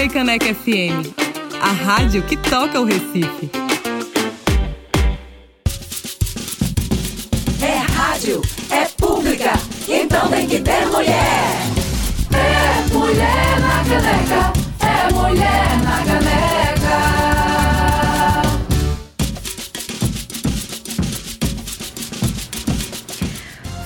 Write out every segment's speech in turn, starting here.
Frei Caneca FM, a rádio que toca o Recife. É rádio, é pública, então tem que ter mulher. É mulher na caneca, é mulher na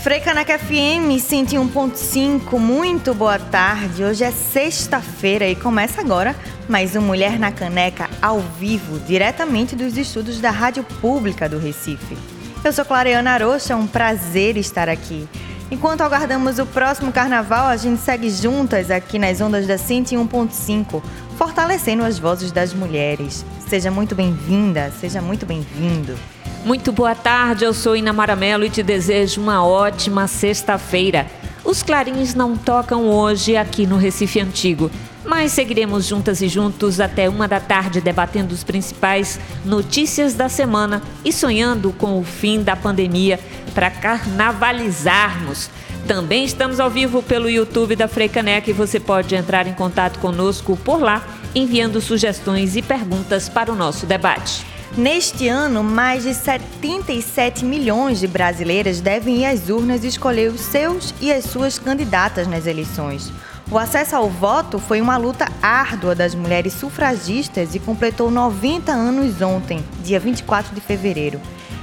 Freicaneca FM 101.5, muito boa tarde. Hoje é sexta-feira e começa agora mais um Mulher na Caneca ao vivo, diretamente dos estudos da Rádio Pública do Recife. Eu sou Clareana Arocha, é um prazer estar aqui. Enquanto aguardamos o próximo carnaval, a gente segue juntas aqui nas ondas da 101.5, fortalecendo as vozes das mulheres. Seja muito bem-vinda, seja muito bem-vindo. Muito boa tarde, eu sou Ina Maramelo e te desejo uma ótima sexta-feira. Os clarins não tocam hoje aqui no Recife Antigo, mas seguiremos juntas e juntos até uma da tarde debatendo os principais notícias da semana e sonhando com o fim da pandemia para carnavalizarmos. Também estamos ao vivo pelo YouTube da Freicaneca e você pode entrar em contato conosco por lá, enviando sugestões e perguntas para o nosso debate. Neste ano, mais de 77 milhões de brasileiras devem ir às urnas escolher os seus e as suas candidatas nas eleições. O acesso ao voto foi uma luta árdua das mulheres sufragistas e completou 90 anos ontem, dia 24 de fevereiro.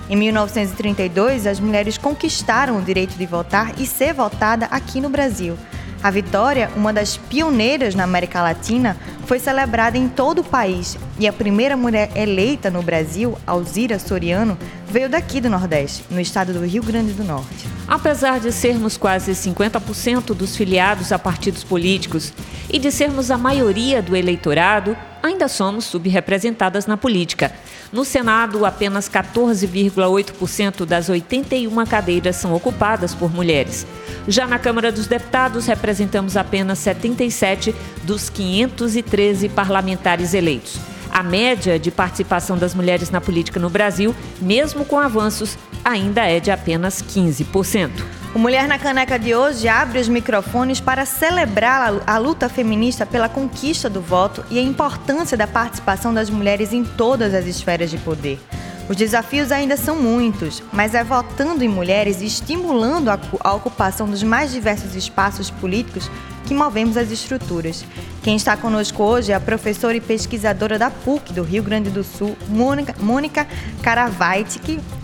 Em 1932, as mulheres conquistaram o direito de votar e ser votada aqui no Brasil. A vitória, uma das pioneiras na América Latina, foi celebrada em todo o país e a primeira mulher eleita no Brasil, Alzira Soriano, veio daqui do Nordeste, no estado do Rio Grande do Norte. Apesar de sermos quase 50% dos filiados a partidos políticos e de sermos a maioria do eleitorado, ainda somos subrepresentadas na política. No Senado, apenas 14,8% das 81 cadeiras são ocupadas por mulheres. Já na Câmara dos Deputados, representamos apenas 77 dos 513 parlamentares eleitos. A média de participação das mulheres na política no Brasil, mesmo com avanços, ainda é de apenas 15%. O Mulher na Caneca de hoje abre os microfones para celebrar a luta feminista pela conquista do voto e a importância da participação das mulheres em todas as esferas de poder. Os desafios ainda são muitos, mas é votando em mulheres e estimulando a ocupação dos mais diversos espaços políticos que movemos as estruturas. Quem está conosco hoje é a professora e pesquisadora da PUC do Rio Grande do Sul, Mônica, Mônica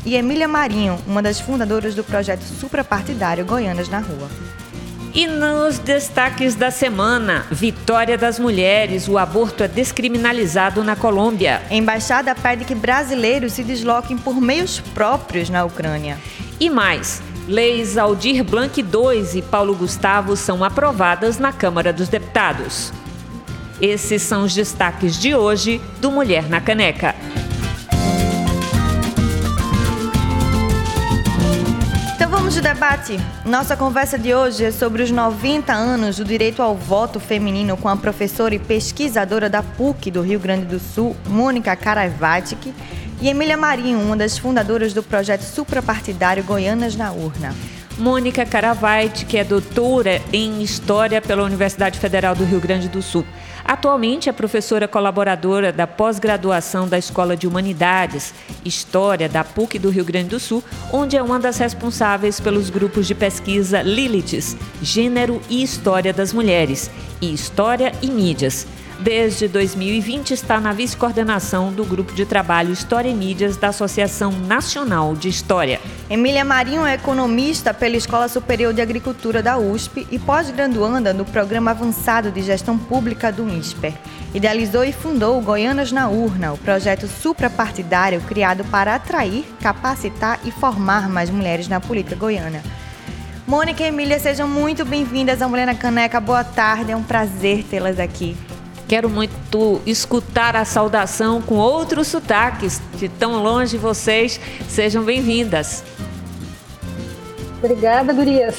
e Emília Marinho, uma das fundadoras do projeto suprapartidário Goianas na Rua. E nos destaques da semana, vitória das mulheres, o aborto é descriminalizado na Colômbia. A embaixada pede que brasileiros se desloquem por meios próprios na Ucrânia. E mais, leis Aldir Blanc II e Paulo Gustavo são aprovadas na Câmara dos Deputados. Esses são os destaques de hoje do Mulher na Caneca. Vamos de debate. Nossa conversa de hoje é sobre os 90 anos do direito ao voto feminino com a professora e pesquisadora da PUC do Rio Grande do Sul, Mônica Karavatic, e Emília Marinho, uma das fundadoras do projeto suprapartidário Goianas na Urna. Mônica Caravait, que é doutora em História pela Universidade Federal do Rio Grande do Sul. Atualmente é professora colaboradora da pós-graduação da Escola de Humanidades, História da PUC do Rio Grande do Sul, onde é uma das responsáveis pelos grupos de pesquisa Liliths, Gênero e História das Mulheres, e História e Mídias. Desde 2020 está na vice-coordenação do Grupo de Trabalho História e Mídias da Associação Nacional de História. Emília Marinho é economista pela Escola Superior de Agricultura da USP e pós-graduanda no Programa Avançado de Gestão Pública do INSPER. Idealizou e fundou o Goianas na Urna, o projeto suprapartidário criado para atrair, capacitar e formar mais mulheres na política goiana. Mônica e Emília, sejam muito bem-vindas à Mulher na Caneca. Boa tarde, é um prazer tê-las aqui. Quero muito escutar a saudação com outros sotaques de tão longe vocês. Sejam bem-vindas. Obrigada, Gurias.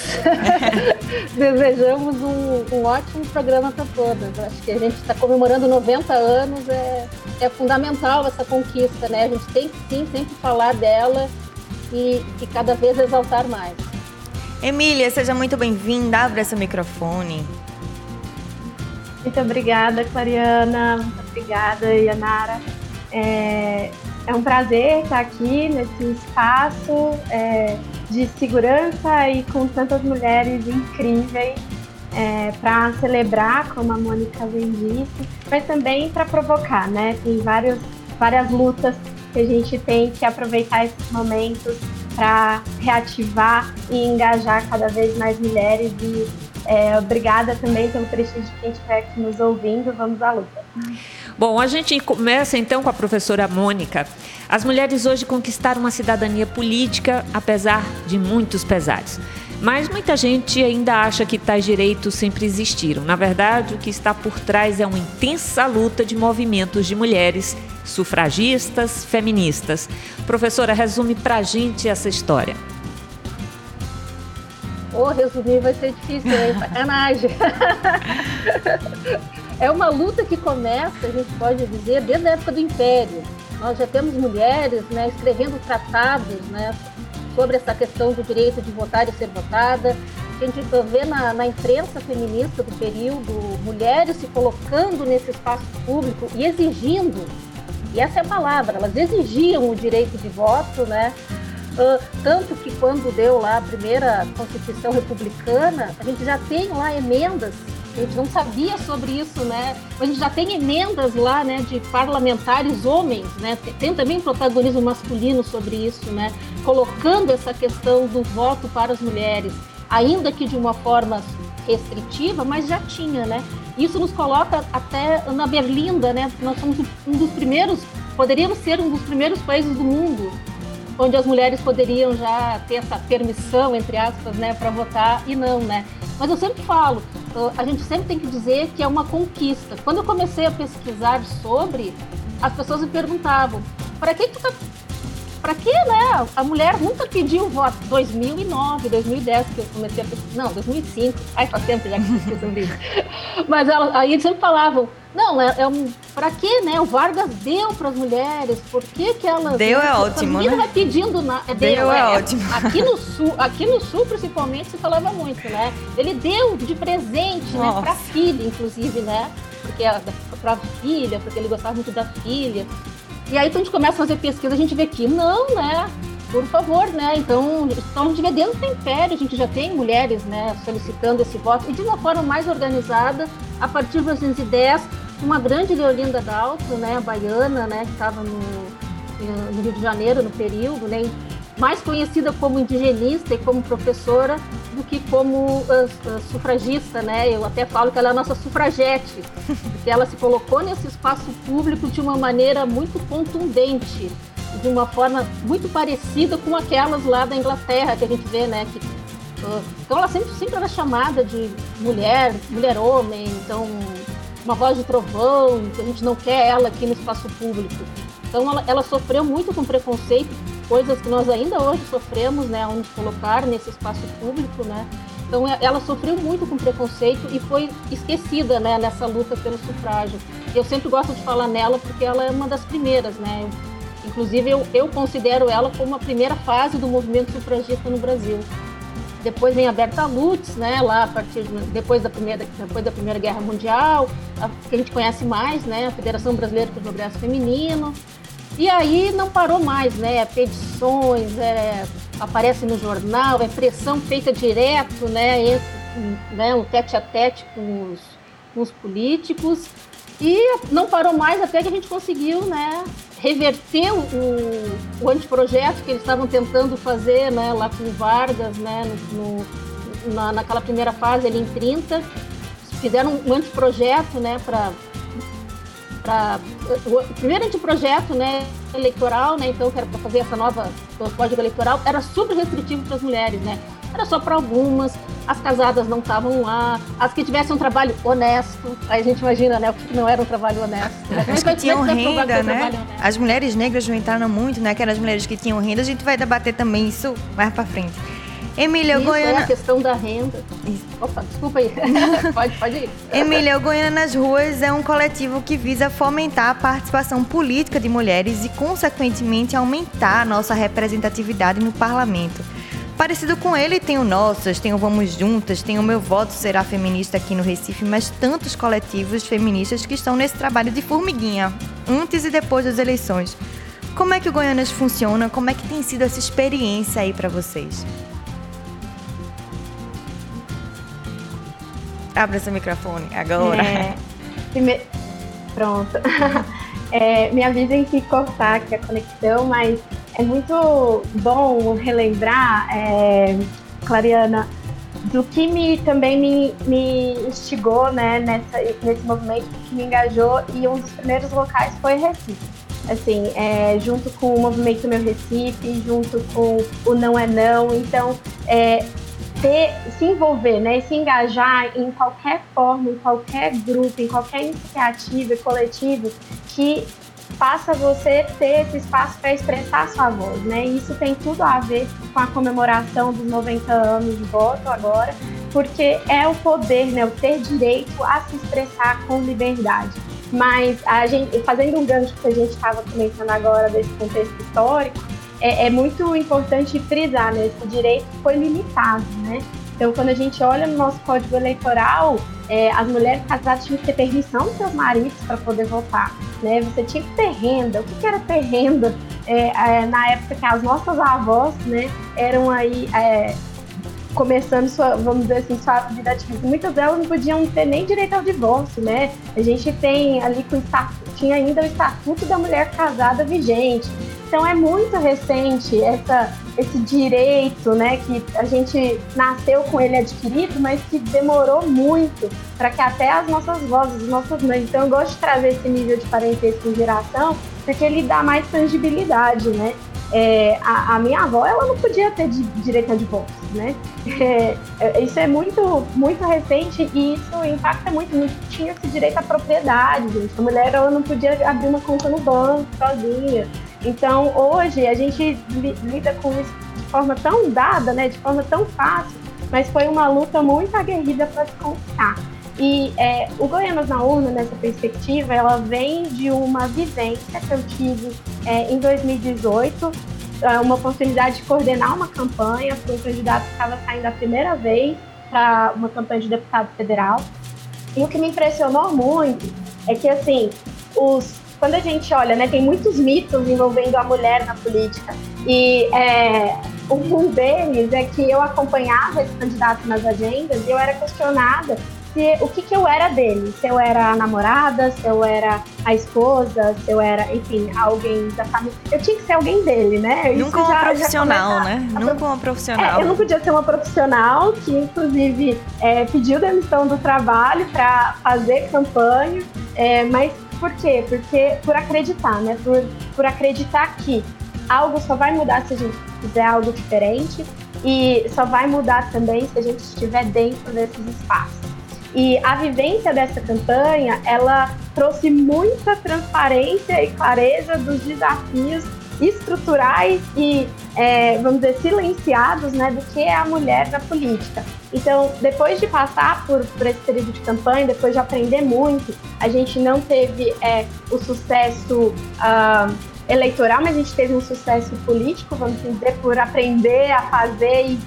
Desejamos um, um, ótimo programa para todas. Acho que a gente está comemorando 90 anos, é, é, fundamental essa conquista, né? A gente tem que sim sempre falar dela e, e cada vez exaltar mais. Emília, seja muito bem-vinda. Abra seu microfone. Muito obrigada, Clariana. Muito obrigada, Yanara. É, é um prazer estar aqui nesse espaço é, de segurança e com tantas mulheres incríveis é, para celebrar, como a Mônica bem disse, mas também para provocar, né? Tem vários, várias lutas que a gente tem que aproveitar esses momentos para reativar e engajar cada vez mais mulheres. E é, obrigada também pelo prestígio de quem estiver aqui nos ouvindo. Vamos à luta. Bom, a gente começa então com a professora Mônica. As mulheres hoje conquistaram uma cidadania política, apesar de muitos pesares. Mas muita gente ainda acha que tais direitos sempre existiram. Na verdade, o que está por trás é uma intensa luta de movimentos de mulheres sufragistas, feministas. Professora, resume para a gente essa história. Oh, resumir vai ser difícil, hein? Sacanagem. é uma luta que começa, a gente pode dizer, desde a época do Império. Nós já temos mulheres né, escrevendo tratados né, sobre essa questão do direito de votar e ser votada. A gente vê na, na imprensa feminista do período mulheres se colocando nesse espaço público e exigindo, e essa é a palavra, elas exigiam o direito de voto, né? Uh, tanto que quando deu lá a primeira Constituição Republicana, a gente já tem lá emendas a gente não sabia sobre isso, né? A gente já tem emendas lá, né, de parlamentares homens, né? Tem também protagonismo masculino sobre isso, né? Colocando essa questão do voto para as mulheres, ainda que de uma forma restritiva, mas já tinha, né? Isso nos coloca até na Berlinda, né? Nós somos um dos primeiros, poderíamos ser um dos primeiros países do mundo onde as mulheres poderiam já ter essa permissão, entre aspas, né, para votar e não, né? Mas eu sempre falo, a gente sempre tem que dizer que é uma conquista. Quando eu comecei a pesquisar sobre, as pessoas me perguntavam: para que tu tá para que, né? A mulher nunca pediu voto. 2009, 2010 que eu comecei a pesquisar. Não, 2005. Ai, faz tempo já que eu sobre isso. Mas ela, aí eles sempre falavam, não, é, é um, para que, né? O Vargas deu para as mulheres, por que que elas... Deu é ótimo, né? vai pedindo... Na, é, deu, deu é, é, ótimo. Aqui no, sul, aqui no Sul, principalmente, se falava muito, né? Ele deu de presente, né, Nossa. né? Para filha, inclusive, né? Porque para filha, porque ele gostava muito da filha. E aí, quando a gente começa a fazer pesquisa, a gente vê que não, né? Por favor, né? Então, então a gente vê dentro do Império, a gente já tem mulheres, né, solicitando esse voto, e de uma forma mais organizada, a partir de 1910, uma grande Leolinda Daltro, né, baiana, né, que estava no, no Rio de Janeiro no período, né, mais conhecida como indigenista e como professora do que como uh, sufragista, né? Eu até falo que ela é a nossa sufragete, porque ela se colocou nesse espaço público de uma maneira muito contundente, de uma forma muito parecida com aquelas lá da Inglaterra que a gente vê, né? Que, uh, então ela sempre, sempre era chamada de mulher, mulher-homem, então uma voz de trovão, que a gente não quer ela aqui no espaço público. Então ela, ela sofreu muito com preconceito coisas que nós ainda hoje sofremos, né, onde colocar nesse espaço público, né. Então é, ela sofreu muito com preconceito e foi esquecida, né, nessa luta pelo sufrágio. Eu sempre gosto de falar nela porque ela é uma das primeiras, né. Inclusive eu, eu considero ela como a primeira fase do movimento sufragista no Brasil. Depois vem a Berta Lutz, né, lá a partir de, depois da primeira depois da primeira guerra mundial, a, que a gente conhece mais, né, a Federação Brasileira o Progresso Feminino. E aí não parou mais, né? Petições, é, aparece no jornal, é pressão feita direto, né? Entre, né um tete a tete com os, com os políticos. E não parou mais até que a gente conseguiu, né? Reverter o, o anteprojeto que eles estavam tentando fazer, né? Lá com Vargas, né? No, no, na, naquela primeira fase ali em 30. Fizeram um anteprojeto, né? Para para o primeiro anteprojeto né, eleitoral, né, então, que era para fazer essa nova código eleitoral, era super restritivo para as mulheres, né? Era só para algumas, as casadas não estavam lá, as que tivessem um trabalho honesto, aí a gente imagina, né, o que não era um trabalho honesto. Né? As que tinham renda, né? As mulheres negras não entraram muito, né? Aquelas mulheres que tinham renda, a gente vai debater também isso mais para frente. Emília Isso Goiânia. É a questão da renda. Opa, desculpa aí. pode, pode ir. Emília Goiânia nas Ruas é um coletivo que visa fomentar a participação política de mulheres e, consequentemente, aumentar a nossa representatividade no parlamento. Parecido com ele, tem o Nossas, tem o Vamos Juntas, tem o Meu Voto Será Feminista aqui no Recife, mas tantos coletivos feministas que estão nesse trabalho de formiguinha, antes e depois das eleições. Como é que o Goianas funciona? Como é que tem sido essa experiência aí para vocês? Abra seu microfone agora. É. Pronto. É, me avisem se cortar aqui a conexão, mas é muito bom relembrar, é, Clariana, do que me também me, me instigou né, nessa, nesse movimento, que me engajou, e um dos primeiros locais foi Recife. Assim, é, junto com o movimento Meu Recife, junto com o Não é Não. Então, é, ter, se envolver, né, se engajar em qualquer forma, em qualquer grupo, em qualquer iniciativa coletiva que faça você ter esse espaço para expressar sua voz, né? Isso tem tudo a ver com a comemoração dos 90 anos de voto agora, porque é o poder, né, o ter direito a se expressar com liberdade. Mas a gente, fazendo um gancho que a gente estava comentando agora desse contexto histórico, é, é muito importante frisar, né? Esse direito foi limitado, né? Então, quando a gente olha no nosso código eleitoral, é, as mulheres casadas tinham que ter permissão dos seus maridos para poder votar. Né? Você tinha que ter renda. O que, que era ter renda? É, é, na época que as nossas avós né, eram aí é, começando sua, vamos dizer assim, sua vida ativa. Muitas delas não podiam ter nem direito ao divórcio, né? A gente tem ali com o estatuto, tinha ainda o estatuto da mulher casada vigente. Então é muito recente essa, esse direito, né, que a gente nasceu com ele adquirido, mas que demorou muito para que até as nossas vozes, as nossas mães. Então eu gosto de trazer esse nível de parentesco em geração, porque ele dá mais tangibilidade, né? É, a, a, minha avó ela não podia ter de, direito a divórcio, né? É, é, isso é muito muito recente e isso impacta muito. Não tinha esse direito à propriedade, gente. A mulher ela não podia abrir uma conta no banco sozinha. Então, hoje, a gente lida com isso de forma tão dada, né, de forma tão fácil, mas foi uma luta muito aguerrida para se conquistar. E é, o Goianas na Urna, nessa perspectiva, ela vem de uma vivência que eu tive é, em 2018, é, uma oportunidade de coordenar uma campanha para um candidato que estava saindo a primeira vez para uma campanha de deputado federal. E o que me impressionou muito é que, assim, os quando a gente olha, né, tem muitos mitos envolvendo a mulher na política. E é, um deles é que eu acompanhava esse candidato nas agendas e eu era questionada se, o que, que eu era dele. Se eu era a namorada, se eu era a esposa, se eu era, enfim, alguém da família. Eu tinha que ser alguém dele, né? Isso Nunca uma profissional, né? Nunca uma profissional. É, eu não podia ser uma profissional que, inclusive, é, pediu demissão do trabalho para fazer campanha, é, mas por quê? Porque por acreditar, né? Por, por acreditar que algo só vai mudar se a gente fizer algo diferente e só vai mudar também se a gente estiver dentro desses espaços. E a vivência dessa campanha, ela trouxe muita transparência e clareza dos desafios estruturais e, é, vamos dizer, silenciados né, do que é a mulher na política. Então, depois de passar por, por esse período de campanha, depois de aprender muito, a gente não teve é, o sucesso uh, eleitoral, mas a gente teve um sucesso político, vamos dizer, por aprender a fazer e,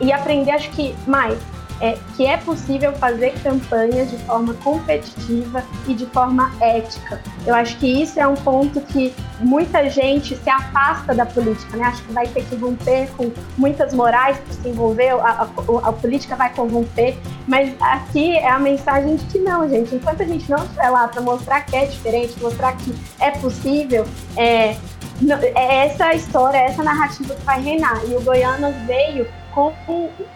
e, e aprender, acho que mais, é, que é possível fazer campanhas de forma competitiva e de forma ética. Eu acho que isso é um ponto que muita gente se afasta da política, né? Acho que vai ter que romper com muitas morais para se envolver, a, a, a, política vai corromper, mas aqui é a mensagem de que não, gente. Enquanto a gente não estiver lá para mostrar que é diferente, mostrar que é possível, é, é essa história, essa narrativa que vai reinar. E o Goianas veio com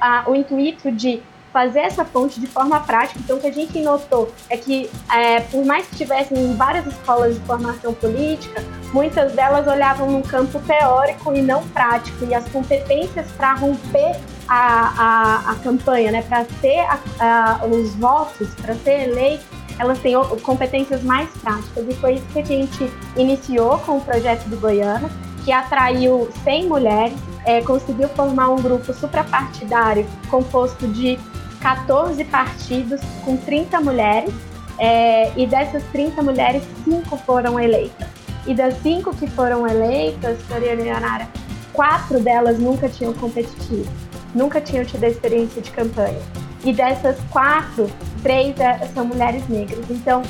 a, o intuito de fazer essa ponte de forma prática. Então, o que a gente notou é que, é, por mais que tivessem várias escolas de formação política, muitas delas olhavam no campo teórico e não prático, e as competências para romper a, a, a, campanha, né, para ter a, os votos, para ser eleito, elas têm competências mais práticas. E foi isso que a gente iniciou com o projeto do Goiânia, que atraiu 100 mulheres, é, conseguiu formar um grupo suprapartidário composto de 14 partidos com 30 mulheres, é, e dessas 30 mulheres, cinco foram eleitas. E das cinco que foram eleitas, Floriana e Anara, quatro delas nunca tinham competitivo, nunca tinham tido a experiência de campanha. E dessas quatro, três é, são mulheres negras. Então,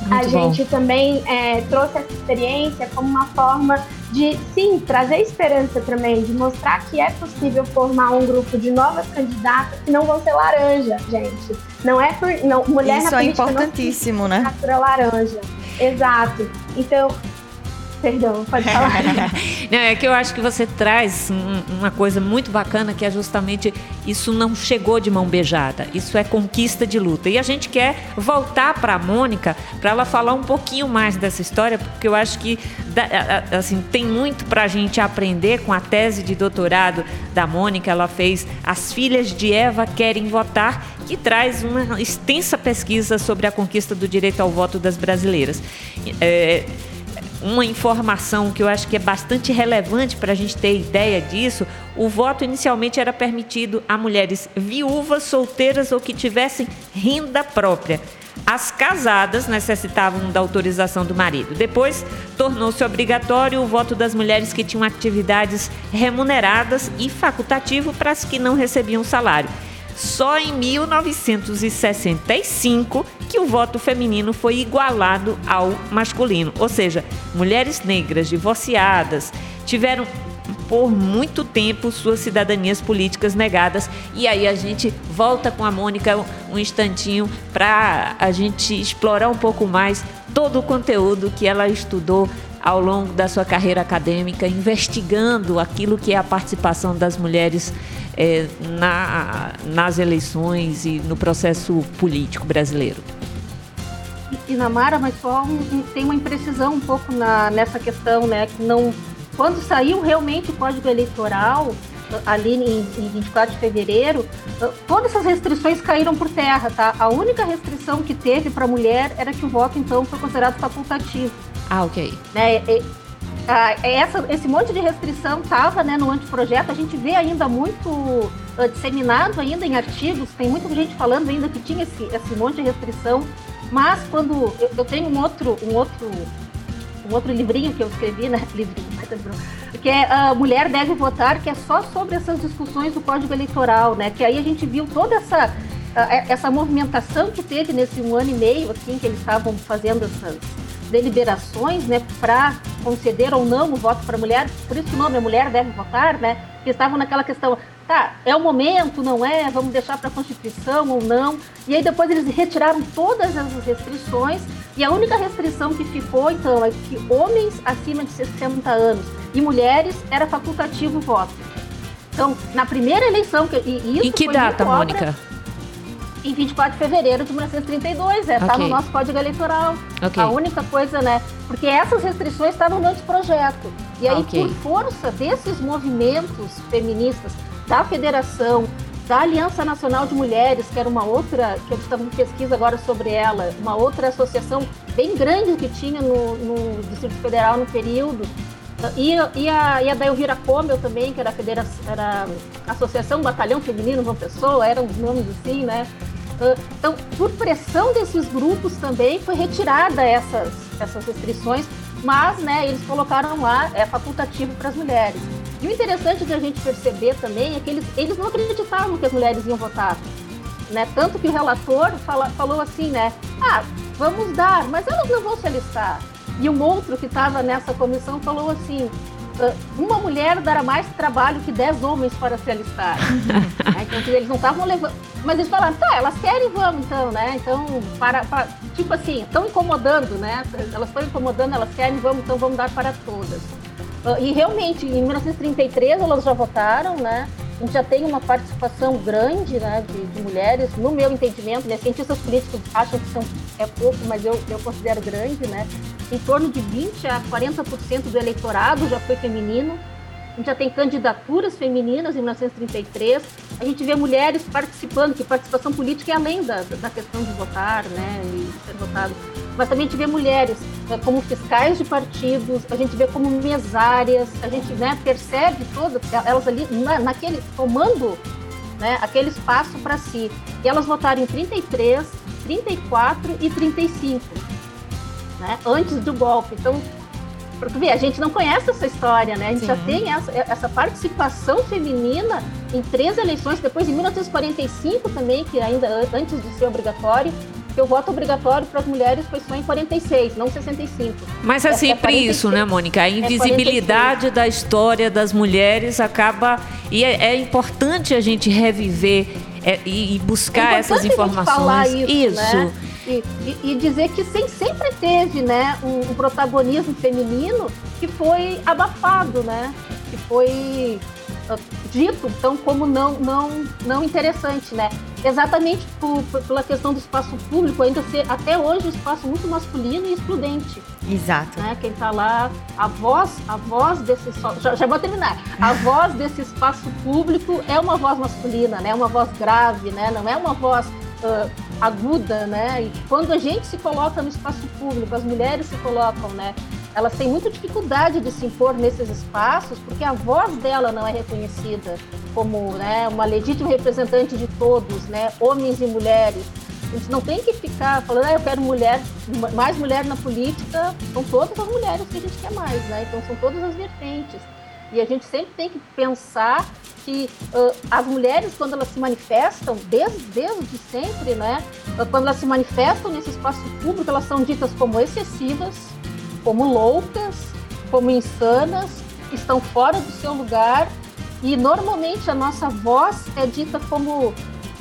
Muito a bom. gente também é, trouxe essa experiência como uma forma de, sim, trazer esperança também, de mostrar que é possível formar um grupo de novas candidatas que não vão ser laranja, gente. Não é por. Não, mulher Isso na é importantíssimo, não né? laranja. Exato. Então, Perdão, pode falar. não, é que eu acho que você traz uma coisa muito bacana que é justamente isso não chegou de mão beijada. Isso é conquista de luta. E a gente quer voltar para a Mônica para ela falar um pouquinho mais dessa história, porque eu acho que assim tem muito para a gente aprender com a tese de doutorado da Mônica. Ela fez As Filhas de Eva Querem Votar, que traz uma extensa pesquisa sobre a conquista do direito ao voto das brasileiras. É, uma informação que eu acho que é bastante relevante para a gente ter ideia disso: o voto inicialmente era permitido a mulheres viúvas, solteiras ou que tivessem renda própria. As casadas necessitavam da autorização do marido. Depois, tornou-se obrigatório o voto das mulheres que tinham atividades remuneradas e facultativo para as que não recebiam salário. Só em 1965 que o voto feminino foi igualado ao masculino, ou seja, mulheres negras divorciadas tiveram por muito tempo suas cidadanias políticas negadas. E aí a gente volta com a Mônica um instantinho para a gente explorar um pouco mais todo o conteúdo que ela estudou ao longo da sua carreira acadêmica, investigando aquilo que é a participação das mulheres é, na, nas eleições e no processo político brasileiro. E, Namara, mas só um, tem uma imprecisão um pouco na, nessa questão, né? Que não, quando saiu realmente o Código Eleitoral, ali em, em 24 de fevereiro, todas essas restrições caíram por terra, tá? A única restrição que teve para a mulher era que o voto, então, foi considerado facultativo. Ah, ok. Né? E, ah, essa, esse monte de restrição estava né, no anteprojeto, a gente vê ainda muito uh, disseminado ainda em artigos, tem muita gente falando ainda que tinha esse, esse monte de restrição, mas quando eu, eu tenho um outro, um outro um outro livrinho que eu escrevi, né? Livrinho, que é a Mulher Deve Votar, que é só sobre essas discussões do Código Eleitoral, né? Que aí a gente viu toda essa, essa movimentação que teve nesse um ano e meio, assim, que eles estavam fazendo essas deliberações, né, para conceder ou não o voto para mulher, por isso que o nome é Mulher Deve Votar, né, que estavam naquela questão, tá, é o momento, não é, vamos deixar para a Constituição ou não, e aí depois eles retiraram todas as restrições, e a única restrição que ficou, então, é que homens acima de 60 anos e mulheres era facultativo o voto. Então, na primeira eleição, e isso em que data, Mônica? Em 24 de fevereiro de 1932, é, okay. no nosso Código Eleitoral. Okay. A única coisa, né? Porque essas restrições estavam no anteprojeto. E aí, okay. por força desses movimentos feministas, da federação, da Aliança Nacional de Mulheres, que era uma outra, que eu estava em pesquisa agora sobre ela, uma outra associação bem grande que tinha no, no Distrito Federal no período, e, e, a, e a da Elvira Comel também, que era a, federação, era a Associação Batalhão Feminino João Pessoa, eram os nomes assim, né? Ah, então, por pressão desses grupos também foi retirada essas, essas restrições, mas né, eles colocaram lá, é facultativo para as mulheres. E o interessante de a gente perceber também é que eles, eles não acreditavam que as mulheres iam votar. Né? Tanto que o relator fala, falou assim, né? Ah, vamos dar, mas elas não vão se alistar. E um outro que estava nessa comissão falou assim: ah, uma mulher dará mais trabalho que dez homens para se alistar. é, então, eles não estavam levando. Mas eles falaram, tá, elas querem, vamos então, né? Então, para, para tipo assim, estão incomodando, né? Elas estão incomodando, elas querem, vamos, então vamos dar para todas. Uh, e realmente, em 1933 elas já votaram, né? A gente já tem uma participação grande né, de, de, mulheres, no meu entendimento, né, cientistas políticos acham que são, é pouco, mas eu, eu considero grande, né, em torno de 20% a 40% do eleitorado já foi feminino, gente já tem candidaturas femininas em 1933, a gente vê mulheres participando, que participação política é além da, da questão de votar né, e ser votado mas também a gente vê mulheres né, como fiscais de partidos, a gente vê como mesárias, a gente né, percebe todas elas ali na, naquele tomando né, aquele espaço para si. E elas votaram em 33, 34 e 35, né, antes do golpe. Então, Porque vê, a gente não conhece essa história, né? A gente Sim. já tem essa, essa participação feminina em três eleições, depois em 1945 também, que ainda antes de ser obrigatório, porque o voto obrigatório para as mulheres foi só em 46, não 65. Mas é sempre é isso, né, Mônica? A é invisibilidade é da história das mulheres acaba. E é, é importante a gente reviver é, e, e, buscar é essas informações. isso. isso. Né? E, e, dizer que sempre teve né, um, um, protagonismo feminino que foi abafado, né? Que foi uh, dito então como não, não, não interessante, né? Exatamente por, por, pela questão do espaço público ainda ser até hoje um espaço muito masculino e excludente. Exato. Né? Quem está lá, a voz, a voz desse já, já vou terminar. A voz desse espaço público é uma voz masculina, né? Uma voz grave, né? Não é uma voz uh, aguda, né? E quando a gente se coloca no espaço público, as mulheres se colocam, né? Elas têm muita dificuldade de se impor nesses espaços porque a voz dela não é reconhecida como né, uma legítima representante de todos, né? Homens e mulheres. A gente não tem que ficar falando, ah, eu quero mulher, mais mulher na política. São todas as mulheres que a gente quer mais, né? Então são todas as vertentes. E a gente sempre tem que pensar que uh, as mulheres, quando elas se manifestam, desde, desde sempre, né? Uh, quando elas se manifestam nesse espaço público, elas são ditas como excessivas, como loucas, como insanas, estão fora do seu lugar. E normalmente a nossa voz é dita como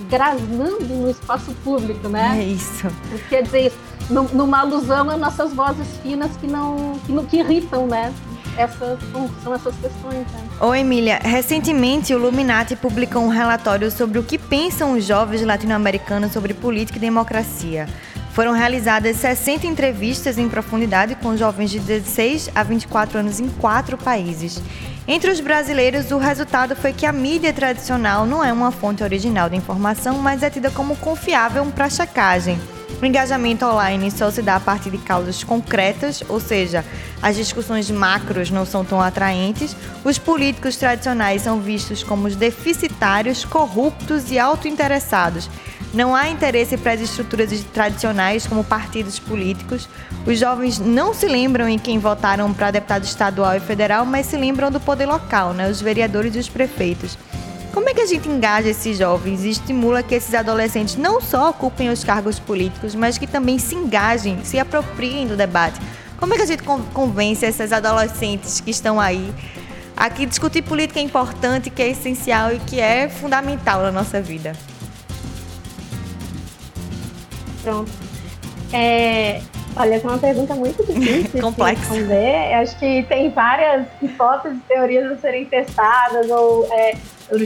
grasnando no espaço público, né? É isso. Quer dizer, numa alusão a nossas vozes finas que não que, que irritam, né? Essas, são essas questões. Né? Ô Emília, recentemente o Luminati publicou um relatório sobre o que pensam os jovens latino-americanos sobre política e democracia. Foram realizadas 60 entrevistas em profundidade com jovens de 16 a 24 anos em quatro países. Entre os brasileiros, o resultado foi que a mídia tradicional não é uma fonte original de informação, mas é tida como confiável para checagem. O engajamento online só se dá a partir de causas concretas, ou seja, as discussões macros não são tão atraentes, os políticos tradicionais são vistos como deficitários, corruptos e autointeressados. Não há interesse para as estruturas tradicionais como partidos políticos. Os jovens não se lembram em quem votaram para deputado estadual e federal, mas se lembram do poder local, né? os vereadores e os prefeitos. Como é que a gente engaja esses jovens e estimula que esses adolescentes não só ocupem os cargos políticos, mas que também se engajem, se apropriem do debate? Como é que a gente convence esses adolescentes que estão aí a que discutir política é importante, que é essencial e que é fundamental na nossa vida? Pronto. É, olha, essa é uma pergunta muito difícil Complexa. de responder. Eu acho que tem várias hipóteses, teorias a serem testadas ou é,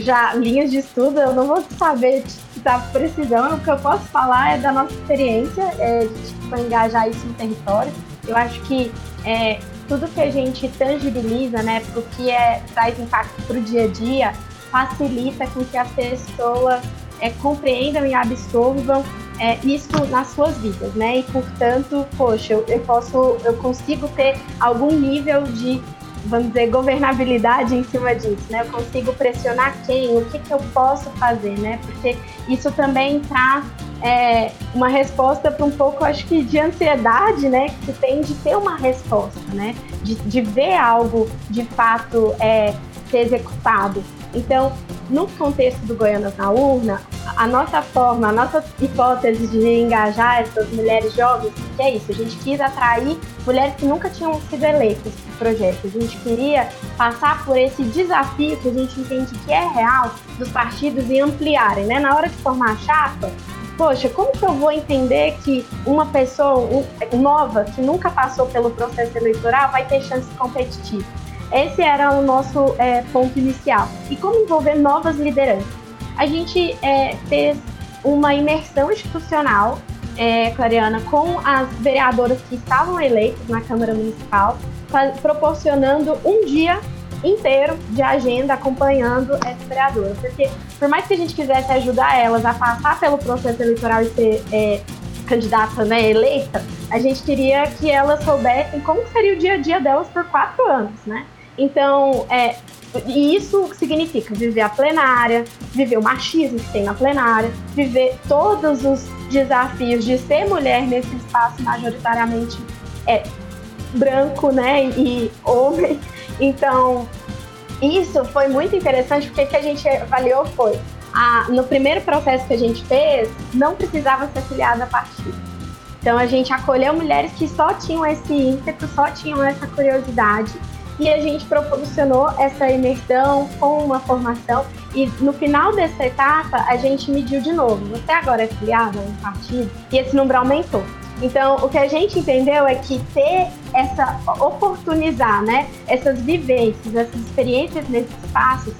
já linhas de estudo, eu não vou saber dar precisão, o que eu posso falar é da nossa experiência é, de tipo, engajar isso no território. Eu acho que é, tudo que a gente tangibiliza, né, o que é, traz impacto para o dia a dia, facilita com que as pessoas é, compreendam e absorvam é, isso nas suas vidas, né? E portanto, poxa, eu, eu posso, eu consigo ter algum nível de vamos dizer, governabilidade em cima disso, né? Eu consigo pressionar quem, o que, que eu posso fazer, né? Porque isso também traz é, uma resposta para um pouco, acho que, de ansiedade, né? Que se tem de ter uma resposta, né? De, de ver algo de fato é, ser executado. Então, no contexto do Goianas na Urna, a nossa forma, a nossa hipótese de engajar essas mulheres jovens, que é isso, a gente quis atrair mulheres que nunca tinham sido eleitas para o projeto. A gente queria passar por esse desafio que a gente entende que é real dos partidos e ampliarem, né? Na hora de formar a chapa, poxa, como que eu vou entender que uma pessoa nova, que nunca passou pelo processo eleitoral, vai ter chance competitiva? Esse era o nosso é, ponto inicial. E como envolver novas lideranças? A gente é, fez uma imersão institucional, é, com as vereadoras que estavam eleitas na Câmara Municipal, proporcionando um dia inteiro de agenda acompanhando essas vereadoras. Porque, por mais que a gente quisesse ajudar elas a passar pelo processo eleitoral e ser é, candidata né, eleita, a gente queria que elas soubessem como seria o dia a dia delas por quatro anos, né? Então, é, e isso significa viver a plenária, viver o machismo que tem na plenária, viver todos os desafios de ser mulher nesse espaço majoritariamente é, branco, né, e homem. Então, isso foi muito interessante, porque o que a gente avaliou foi, a, no primeiro processo que a gente fez, não precisava ser filiada a partido. Então, a gente acolheu mulheres que só tinham esse ímpeto, só tinham essa curiosidade, e a gente proporcionou essa imersão com uma formação. E no final dessa etapa, a gente mediu de novo. Você agora é filiado a um partido? E esse número aumentou. Então, o que a gente entendeu é que ter essa oportunizar, né, essas vivências, essas experiências nesses espaços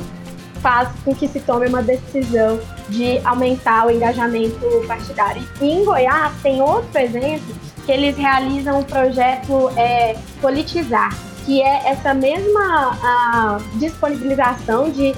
faz com que se tome uma decisão de aumentar o engajamento partidário. E em Goiás tem outro exemplo que eles realizam um projeto é, Politizar, que é essa mesma disponibilização de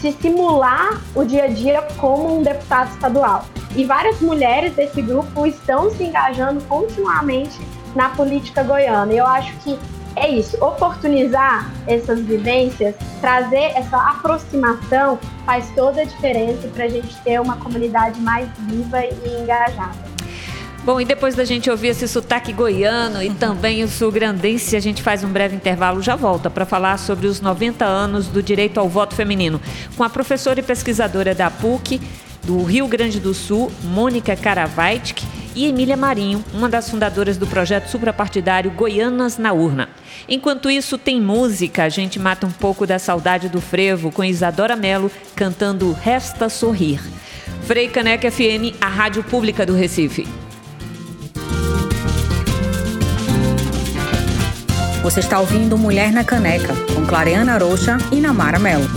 se simular o dia a dia como um deputado estadual. E várias mulheres desse grupo estão se engajando continuamente na política goiana. Eu acho que é isso, oportunizar essas vivências, trazer essa aproximação faz toda a diferença para a gente ter uma comunidade mais viva e engajada. Bom, e depois da gente ouvir esse sotaque goiano e também o sul-grandense, a gente faz um breve intervalo, já volta para falar sobre os 90 anos do direito ao voto feminino, com a professora e pesquisadora da PUC, do Rio Grande do Sul, Mônica Karavaitik, e Emília Marinho, uma das fundadoras do projeto suprapartidário Goianas na Urna. Enquanto isso, tem música. A gente mata um pouco da saudade do frevo com Isadora Mello cantando Resta Sorrir. Frei Caneca FM, a rádio pública do Recife. Você está ouvindo Mulher na Caneca, com Clareana Rocha e Namara Mello.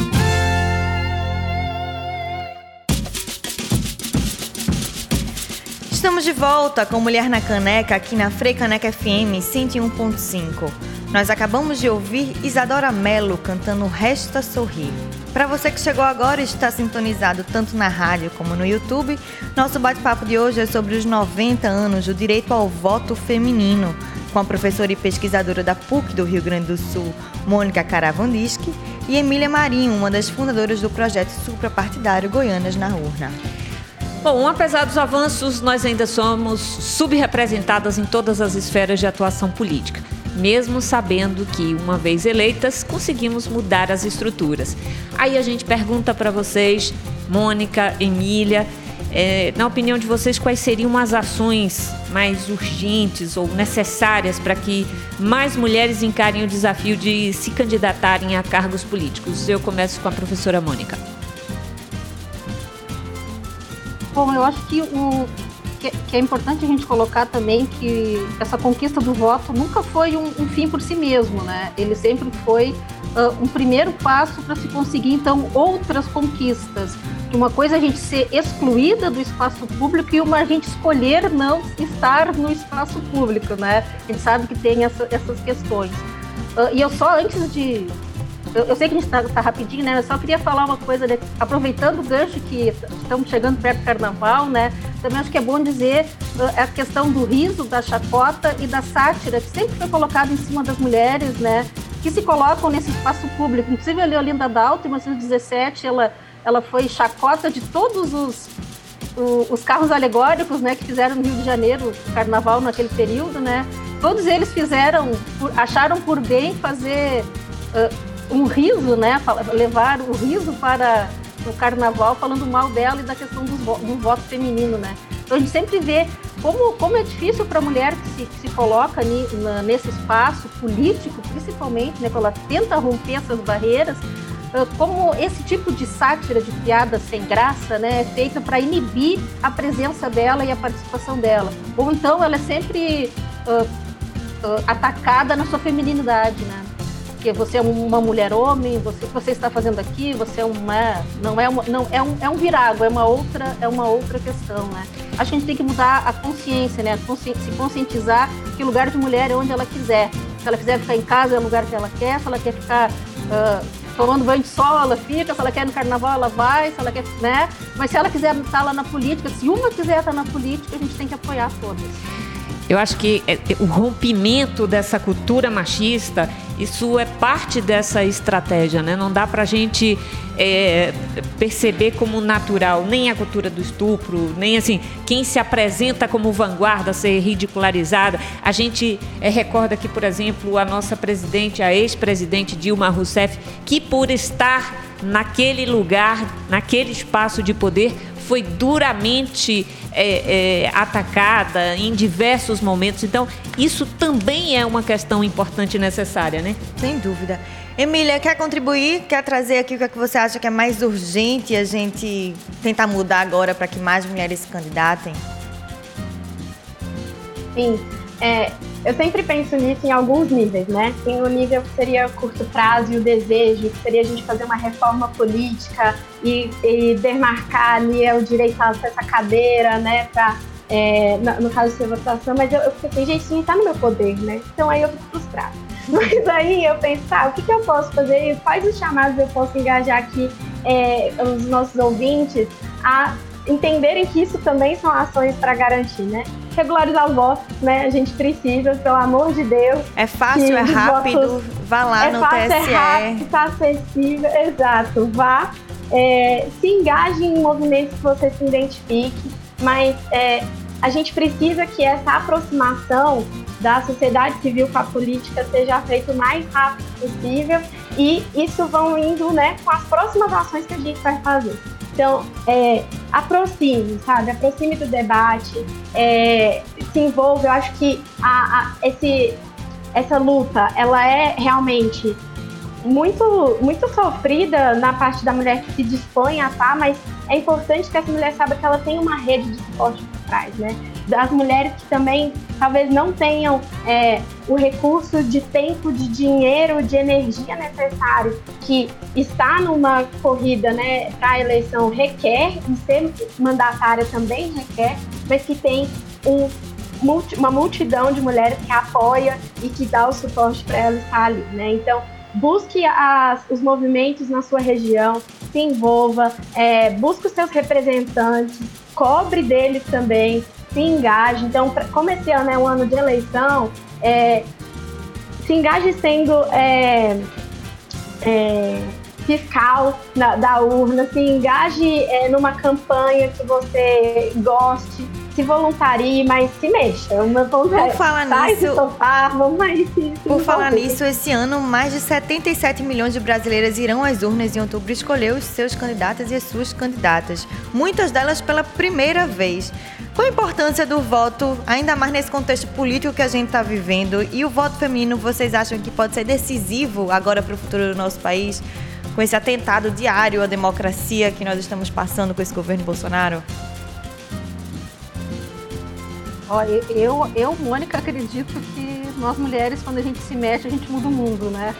Estamos de volta com Mulher na Caneca aqui na Frei Caneca FM 101.5. Nós acabamos de ouvir Isadora Mello cantando Resta Sorrir. Para você que chegou agora e está sintonizado tanto na rádio como no YouTube, nosso bate-papo de hoje é sobre os 90 anos do direito ao voto feminino, com a professora e pesquisadora da PUC do Rio Grande do Sul, Mônica Caravandischi, e Emília Marinho, uma das fundadoras do projeto suprapartidário Goianas na Urna. Bom, apesar dos avanços, nós ainda somos subrepresentadas em todas as esferas de atuação política, mesmo sabendo que, uma vez eleitas, conseguimos mudar as estruturas. Aí a gente pergunta para vocês, Mônica, Emília, é, na opinião de vocês, quais seriam as ações mais urgentes ou necessárias para que mais mulheres encarem o desafio de se candidatarem a cargos políticos? Eu começo com a professora Mônica. Bom, eu acho que o que, que, é importante a gente colocar também que essa conquista do voto nunca foi um, um fim por si mesmo, né? Ele sempre foi uh, um primeiro passo para se conseguir então outras conquistas. Uma coisa é a gente ser excluída do espaço público e uma a gente escolher não estar no espaço público, né? A gente sabe que tem essa, essas questões. Uh, e eu só antes de eu, eu, sei que a gente está tá rapidinho, né? Eu só queria falar uma coisa, né? aproveitando o gancho que estamos chegando perto do carnaval, né? Também acho que é bom dizer uh, a questão do riso, da chacota e da sátira, que sempre foi colocado em cima das mulheres, né? Que se colocam nesse espaço público. Inclusive a Leolinda Dalton, em 1917, ela, ela foi chacota de todos os, os carros alegóricos, né? Que fizeram no Rio de Janeiro, o carnaval naquele período, né? Todos eles fizeram, acharam por bem fazer uh, um riso, né? Levar o riso para o carnaval falando mal dela e da questão do, do voto feminino, né? Então a gente sempre vê como, como é difícil para a mulher que se, que se coloca ni, na, nesse espaço político, principalmente, né? Quando ela tenta romper essas barreiras, como esse tipo de sátira, de piada sem graça, né, é feita para inibir a presença dela e a participação dela. Ou então ela é sempre uh, uh, atacada na sua feminilidade, né? Porque você é uma mulher homem, você o que você está fazendo aqui, você é uma não é uma, não é um, é um virago, é uma outra é uma outra questão, né? A gente tem que mudar a consciência, né? Se conscientizar que o lugar de mulher é onde ela quiser. Se ela quiser ficar em casa é o lugar que ela quer, se ela quer ficar uh, tomando banho de sol, ela fica, se ela quer no carnaval, ela vai, se ela quer, né? Mas se ela quiser estar lá na política, se uma quiser estar na política, a gente tem que apoiar todas. Eu acho que é, o rompimento dessa cultura machista Isso é parte dessa estratégia, né? Não dá para a gente é, perceber como natural nem a cultura do estupro, nem assim quem se apresenta como vanguarda ser ridicularizada. A gente é, recorda que, por exemplo, a nossa presidente, a ex-presidente Dilma Rousseff, que por estar naquele lugar, naquele espaço de poder, foi duramente é, é, atacada em diversos momentos. Então, isso também é uma questão importante e necessária, né? Sem dúvida. Emília, quer contribuir? Quer trazer aqui o que, é que você acha que é mais urgente a gente tentar mudar agora para que mais mulheres se candidatem? Sim. É, eu sempre penso nisso em alguns níveis, né? Tem o nível que seria curto prazo e o desejo, que seria a gente fazer uma reforma política e, e demarcar ali o direito a essa cadeira, né? Pra, é, no, caso de votação, mas eu, eu fico assim, gente, isso não está no meu poder, né? Então aí eu fico frustrada. Mas aí eu penso, tá, o que, que eu posso fazer? Quais os chamados eu posso engajar aqui é, os nossos ouvintes a entenderem que isso também são ações para garantir, né? Regularizar o voto, né? A gente precisa, pelo amor de Deus. É fácil, é rápido, votos... vá lá é no fácil, TSE. É rápido, está acessível, exato. Vá, é, se engaje em movimentos que você se identifique, mas é, a gente precisa que essa aproximação da sociedade civil com a política seja feita o mais rápido possível e isso vão indo né, com as próximas ações que a gente vai fazer. Então, é, aproxime, sabe? Aproxime do debate, é, se envolva. Eu acho que a, a, esse, essa luta, ela é realmente muito, muito sofrida na parte da mulher que se dispõe a estar, mas é importante que essa mulher saiba que ela tem uma rede de suporte por trás, né? Das mulheres que também talvez não tenham é, o recurso de tempo, de dinheiro, de energia necessário que está numa corrida né, para a eleição requer, e ser mandatária também requer, mas que tem um, uma multidão de mulheres que apoia e que dá o suporte para ela estar ali. Né? Então, busque as, os movimentos na sua região, se envolva, é, busque os seus representantes, cobre deles também, se engaje. Então, como esse ano é um ano de eleição, é, se engaje sendo é, é, fiscal na, da urna, se engaje é, numa campanha que você goste, se voluntarie, mas se mexa. Uma Por falar nisso, sofá, vamos aí, se, se Por falar nisso, esse ano mais de 77 milhões de brasileiras irão às urnas em outubro escolher os seus candidatos e as suas candidatas, muitas delas pela primeira vez. Qual a importância do voto, ainda mais nesse contexto político que a gente está vivendo? E o voto feminino, vocês acham que pode ser decisivo agora para o futuro do nosso país, com esse atentado diário à democracia que nós estamos passando com esse governo Bolsonaro? Eu, eu, Mônica, acredito que nós mulheres, quando a gente se mexe, a gente muda o mundo, né?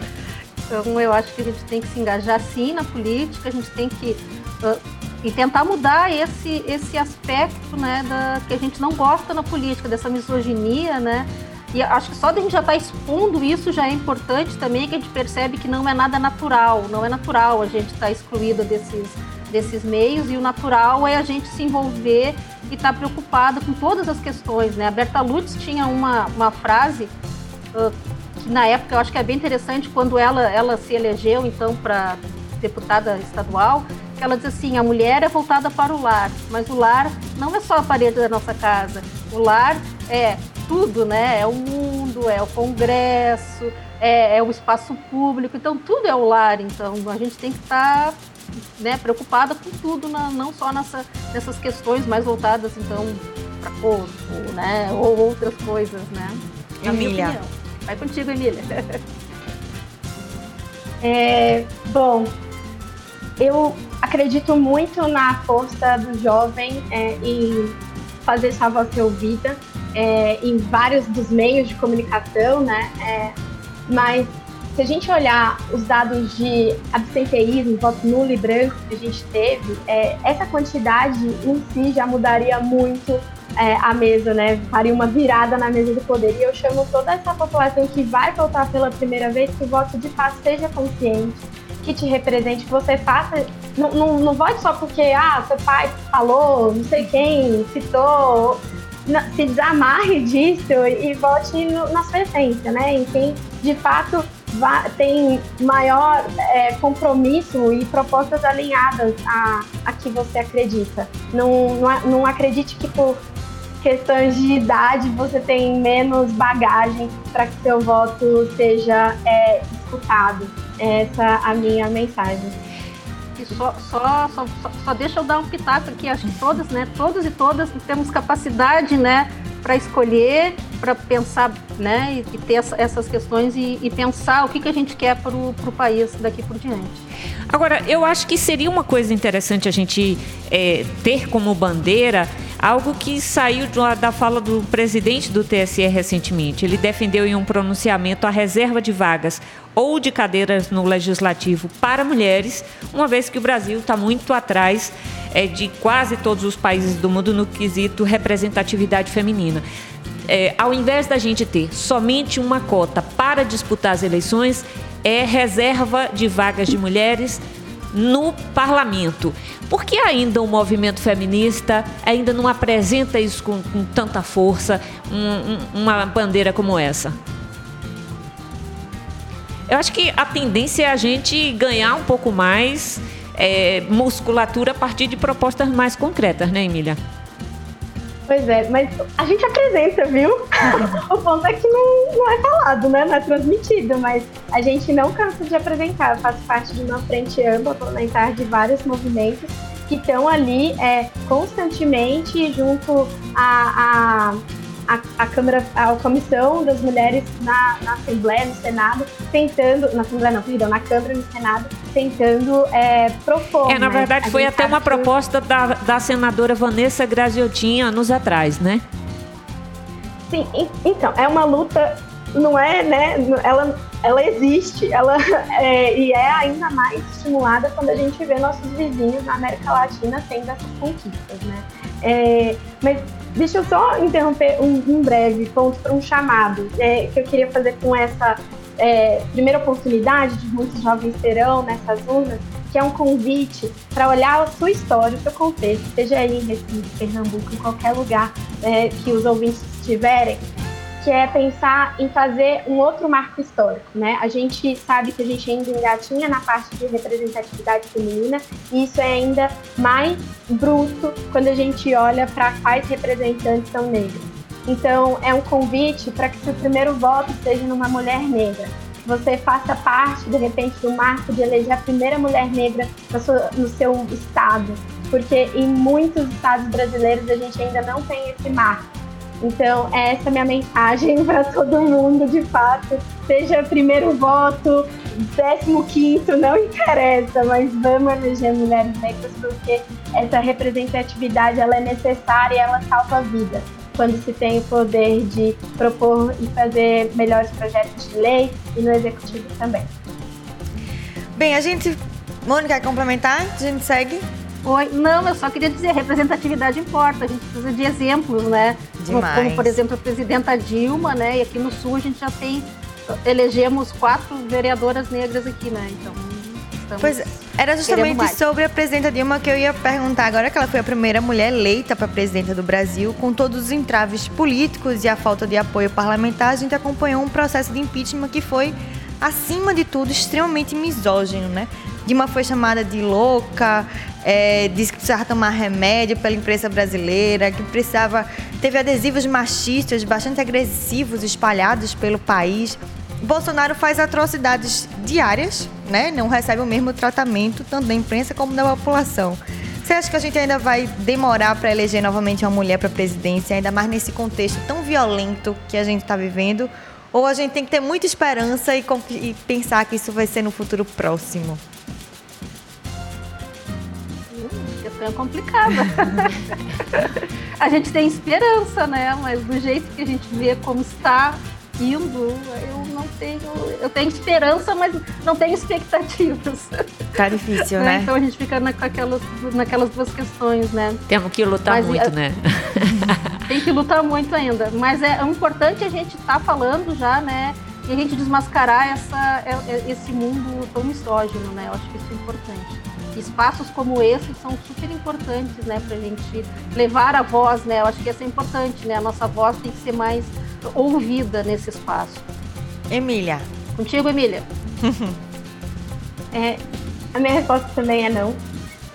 Então, eu acho que a gente tem que se engajar sim na política, a gente tem que uh, e tentar mudar esse, esse aspecto né, da, que a gente não gosta na política, dessa misoginia, né? E acho que só de a gente já estar tá expondo isso já é importante também, que a gente percebe que não é nada natural, não é natural a gente estar tá excluída desses, desses meios, e o natural é a gente se envolver e estar tá preocupada com todas as questões, né? A Berta Lutz tinha uma, uma frase uh, que na época eu acho que é bem interessante, quando ela, ela se elegeu então para deputada estadual, ela diz assim: a mulher é voltada para o lar, mas o lar não é só a parede da nossa casa. O lar é tudo, né? É o mundo, é o congresso, é, é o espaço público. Então, tudo é o lar. Então, a gente tem que estar tá, né, preocupada com tudo, na, não só nessa, nessas questões mais voltadas, então, para corpo, né? Ou outras coisas, né? Emília. Vai contigo, Emília. É, bom, eu acredito muito na força do jovem é, em fazer sua voz ser ouvida é, em vários dos meios de comunicação, né? É, mas se a gente olhar os dados de absenteísmo, voto nulo e branco que a gente teve, é, essa quantidade em si já mudaria muito é, a mesa, né? Faria uma virada na mesa do poder. E eu chamo toda essa população que vai votar pela primeira vez que o voto de fato seja consciente, que te represente, que você faça. Não, não, não vote só porque, ah, seu pai falou, não sei quem citou. Não, se desamarre disso e vote no, na sua essência, né? Em quem de fato tem maior é, compromisso e propostas alinhadas a, a que você acredita. Não, não, não acredite que por questões de idade você tem menos bagagem para que seu voto seja é, escutado. Essa é a minha mensagem. E só, só, só, só, deixa eu dar um pitaco aqui, acho que todas, né? Todos e todas temos capacidade, né? para escolher, para pensar, né, e, ter essa, essas questões e, e, pensar o que, que a gente quer para o país daqui por diante. Agora, eu acho que seria uma coisa interessante a gente é, ter como bandeira algo que saiu da fala do presidente do TSE recentemente. Ele defendeu em um pronunciamento a reserva de vagas ou de cadeiras no legislativo para mulheres, uma vez que o Brasil está muito atrás é, de quase todos os países do mundo no quesito representatividade feminina. É, ao invés da gente ter somente uma cota para disputar as eleições, é reserva de vagas de mulheres no parlamento. Por que ainda o movimento feminista ainda não apresenta isso com, com tanta força, um, um, uma bandeira como essa? Eu acho que a tendência é a gente ganhar um pouco mais é, musculatura a partir de propostas mais concretas, né, Emília? Pois é, mas a gente apresenta, viu? o ponto é que não, não é falado, né? Não é transmitido, mas a gente não cansa de apresentar. Eu faço parte de uma frente ampla parlamentar de vários movimentos que estão ali é, constantemente junto a, a a, a Câmara, a Comissão das Mulheres na, na Assembleia, no Senado, tentando, na Assembleia não, perdão, na Câmara e no Senado, tentando é, propor. É, na né? verdade, foi até uma proposta da, da senadora Vanessa Graziotin anos atrás, né? Sim, então, é uma luta, não é, né? Ela, ela existe, ela é, e é ainda mais estimulada quando a gente vê nossos vizinhos na América Latina tendo essas conquistas, né? É, mas Deixa eu só interromper um, um breve ponto para um chamado é, que eu queria fazer com essa é, primeira oportunidade de muitos jovens terão nessas urnas, que é um convite para olhar a sua história, o seu contexto, seja aí em Recife, Pernambuco, em qualquer lugar é, que os ouvintes estiverem, que é pensar em fazer um outro marco histórico, né? A gente sabe que a gente ainda engatinha na parte de representatividade feminina e isso é ainda mais bruto quando a gente olha para quais representantes são negros. Então, é um convite para que seu primeiro voto seja numa mulher negra, você faça parte, de repente, do marco de eleger a primeira mulher negra no seu estado, porque em muitos estados brasileiros a gente ainda não tem esse marco. Então, essa é a minha mensagem para todo mundo, de fato. Seja primeiro voto, décimo quinto, não interessa, mas vamos eleger mulheres negras porque essa representatividade ela é necessária e ela salva vidas quando se tem o poder de propor e fazer melhores projetos de lei e no executivo também. Bem, a gente. Mônica, quer complementar? A gente segue? Oi, não, eu só queria dizer, representatividade importa, a gente precisa de exemplos, né? Demais. Como, por exemplo, a presidenta Dilma, né? E aqui no Sul a gente já tem, elegemos quatro vereadoras negras aqui, né? Então, Pois era justamente sobre a presidenta Dilma que eu ia perguntar agora que ela foi a primeira mulher eleita para presidenta do Brasil, com todos os entraves políticos e a falta de apoio parlamentar, a gente acompanhou um processo de impeachment que foi acima de tudo extremamente misógino, né? Dilma foi chamada de louca, é, disse que precisava tomar remédio pela imprensa brasileira, que precisava. Teve adesivos machistas bastante agressivos espalhados pelo país. Bolsonaro faz atrocidades diárias, né? Não recebe o mesmo tratamento, tanto da imprensa como da população. Você acha que a gente ainda vai demorar para eleger novamente uma mulher para a presidência, ainda mais nesse contexto tão violento que a gente está vivendo? Ou a gente tem que ter muita esperança e, e pensar que isso vai ser no futuro próximo? É complicada. a gente tem esperança, né? Mas do jeito que a gente vê como está indo, eu não tenho. Eu tenho esperança, mas não tenho expectativas. Tá difícil, né? Então a gente fica naquelas, naquelas duas questões, né? Temos que lutar mas, muito, é, né? tem que lutar muito ainda. Mas é, é importante a gente estar tá falando já, né? E a gente desmascarar essa, é, esse mundo tão misógino, né? Eu acho que isso é importante espaços como esse são super importantes, né, para a gente levar a voz, né? Eu acho que isso é importante, né? A nossa voz tem que ser mais ouvida nesse espaço. Emília, Contigo, Emília. é, a minha resposta também é não.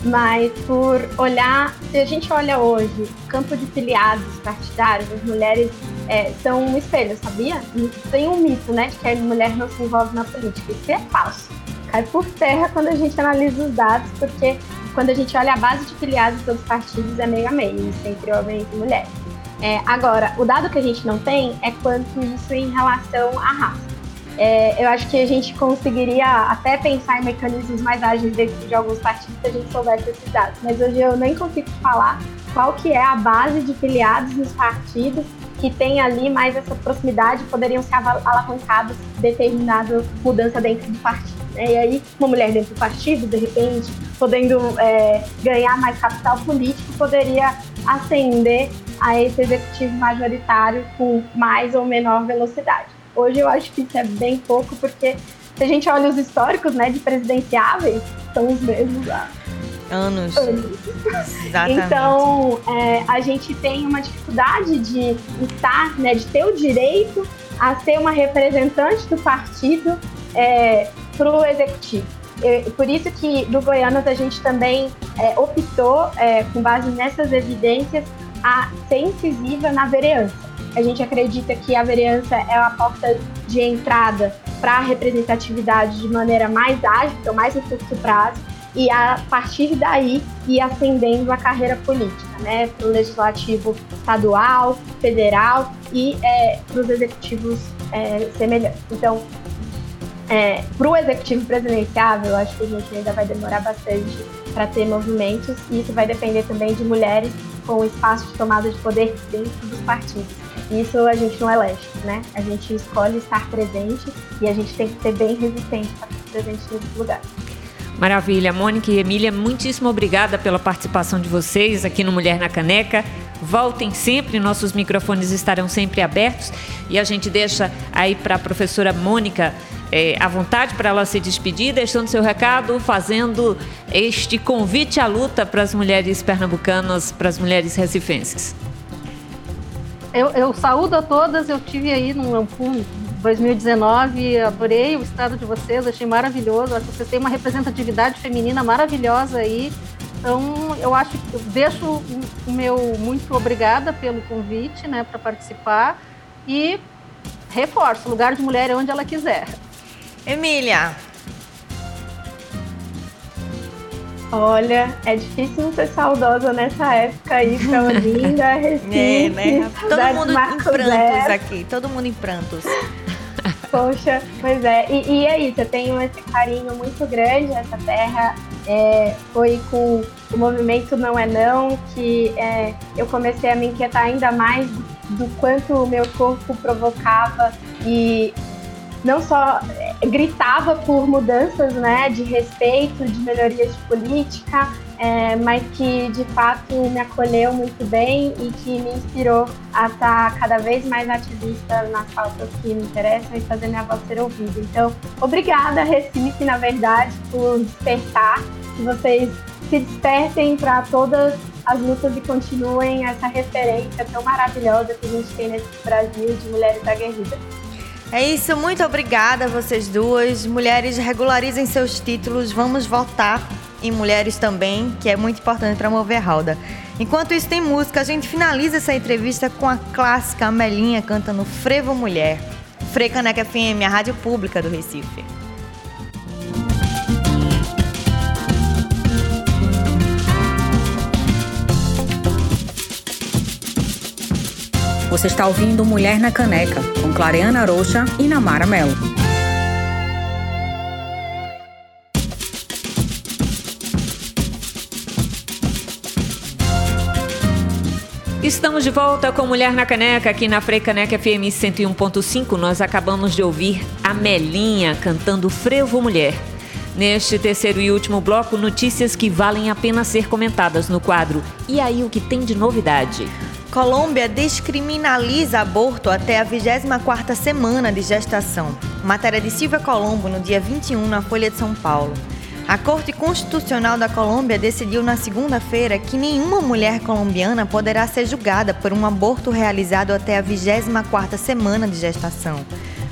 Mas por olhar, se a gente olha hoje, campo de filiados partidários, as mulheres é, são um espelho, sabia? Tem um mito, né, de que a mulher não se envolve na política. Isso é falso. Cai por terra quando a gente analisa os dados, porque quando a gente olha a base de filiados dos partidos é meio a meio, entre homens e mulheres. É, agora, o dado que a gente não tem é quanto isso em relação à raça. É, eu acho que a gente conseguiria até pensar em mecanismos mais ágeis dentro de alguns partidos se a gente soubesse esses dados. Mas hoje eu nem consigo falar qual que é a base de filiados nos partidos que tem ali mais essa proximidade poderiam ser alavancados determinada mudança dentro do partido. Né? E aí, uma mulher dentro do partido, de repente, podendo é, ganhar mais capital político, poderia ascender a esse executivo majoritário com mais ou menor velocidade. Hoje eu acho que isso é bem pouco, porque se a gente olha os históricos né, de presidenciáveis, são os mesmos há anos. anos. Exatamente. Então, é, a gente tem uma dificuldade de estar, né, de ter o direito a ser uma representante do partido é, para o executivo. por isso que no Goianas a gente também é, optou, é, com base nessas evidências, a ser incisiva na vereança. A gente acredita que a vereança é uma porta de entrada para a representatividade de maneira mais ágil, então mais no curto prazo, e a partir daí ir ascendendo a carreira política, né, para o legislativo estadual, federal e é, para os executivos é, semelhantes. Então, é, para o executivo presidenciável, acho que a gente ainda vai demorar bastante para ter movimentos e isso vai depender também de mulheres com espaço de tomada de poder dentro dos partidos. Isso a gente não elege, né? A gente escolhe estar presente e a gente tem que ser bem resistente para estar presente nesse lugar. Maravilha. Mônica e Emília, muitíssimo obrigada pela participação de vocês aqui no Mulher na Caneca. Voltem sempre, nossos microfones estarão sempre abertos e a gente deixa aí para a professora Mônica é, à vontade para ela se despedir, deixando seu recado, fazendo este convite à luta para as mulheres pernambucanas, para as mulheres recifenses. Eu, eu saúdo a todas, eu tive aí no Ampum 2019, adorei o estado de vocês, achei maravilhoso. Acho que vocês têm uma representatividade feminina maravilhosa aí. Então, eu acho que deixo o meu muito obrigada pelo convite, né, para participar e reforço, lugar de mulher é onde ela quiser. Emília. Olha, é difícil não ser saudosa nessa época aí, tão linda, Recife. É, né? Todo mundo em prantos aqui, todo mundo em prantos. Poxa, pois é. E, e é isso, eu tenho esse carinho muito grande. Essa terra é, foi com o movimento Não é Não que é, eu comecei a me inquietar ainda mais do quanto o meu corpo provocava e não só é, gritava por mudanças né, de respeito, de melhorias de política, é, mas que de fato me acolheu muito bem e que me inspirou a estar cada vez mais ativista nas pautas que me interessam e fazer minha voz ser ouvida. Então, obrigada, Recife, na verdade, por despertar, que vocês se despertem para todas as lutas e continuem essa referência tão maravilhosa que a gente tem nesse Brasil de mulheres aguerridas. É isso, muito obrigada a vocês duas. Mulheres, regularizem seus títulos, vamos votar em mulheres também, que é muito importante para mover a roda. Enquanto isso tem música, a gente finaliza essa entrevista com a clássica Amelinha cantando Frevo Mulher. Frecaneca FM, a rádio pública do Recife. Você está ouvindo Mulher na Caneca, com Clareana Rocha e Namara Melo. Estamos de volta com Mulher na Caneca, aqui na Caneca FM 101.5. Nós acabamos de ouvir a Melinha cantando Frevo Mulher. Neste terceiro e último bloco, notícias que valem a pena ser comentadas no quadro E aí o que tem de novidade? Colômbia descriminaliza aborto até a 24ª semana de gestação. Matéria de Silvia Colombo no dia 21 na Folha de São Paulo. A Corte Constitucional da Colômbia decidiu na segunda-feira que nenhuma mulher colombiana poderá ser julgada por um aborto realizado até a 24ª semana de gestação.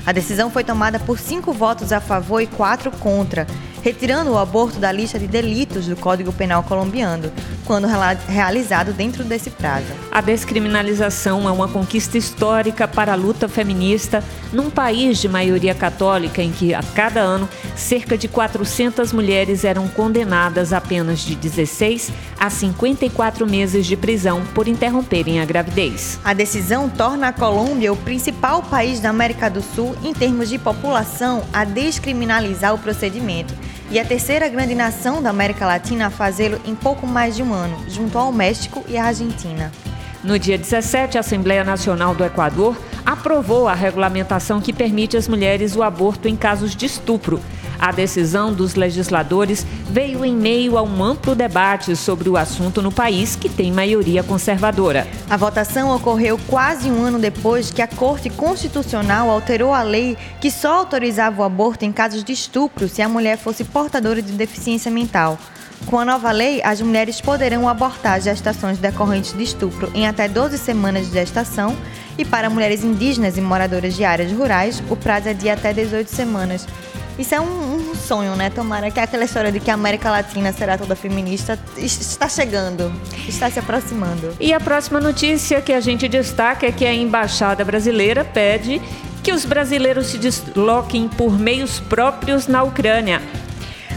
A decisão foi tomada por cinco votos a favor e quatro contra, retirando o aborto da lista de delitos do Código Penal colombiano, quando realizado dentro desse prazo. A descriminalização é uma conquista histórica para a luta feminista num país de maioria católica em que, a cada ano, cerca de 400 mulheres eram condenadas a apenas de 16 a 54 meses de prisão por interromperem a gravidez. A decisão torna a Colômbia o principal país da América do Sul em termos de população a descriminalizar o procedimento e a terceira grande nação da América Latina a fazê-lo em pouco mais de um ano, junto ao México e à Argentina. No dia 17, a Assembleia Nacional do Equador aprovou a regulamentação que permite às mulheres o aborto em casos de estupro. A decisão dos legisladores veio em meio a um amplo debate sobre o assunto no país, que tem maioria conservadora. A votação ocorreu quase um ano depois que a Corte Constitucional alterou a lei que só autorizava o aborto em casos de estupro se a mulher fosse portadora de deficiência mental. Com a nova lei, as mulheres poderão abortar gestações decorrentes de estupro em até 12 semanas de gestação e para mulheres indígenas e moradoras de áreas rurais, o prazo é de até 18 semanas. Isso é um, um, sonho, né? Tomara que aquela história de que a América Latina será toda feminista está chegando, está se aproximando. E a próxima notícia que a gente destaca é que a embaixada brasileira pede que os brasileiros se desloquem por meios próprios na Ucrânia.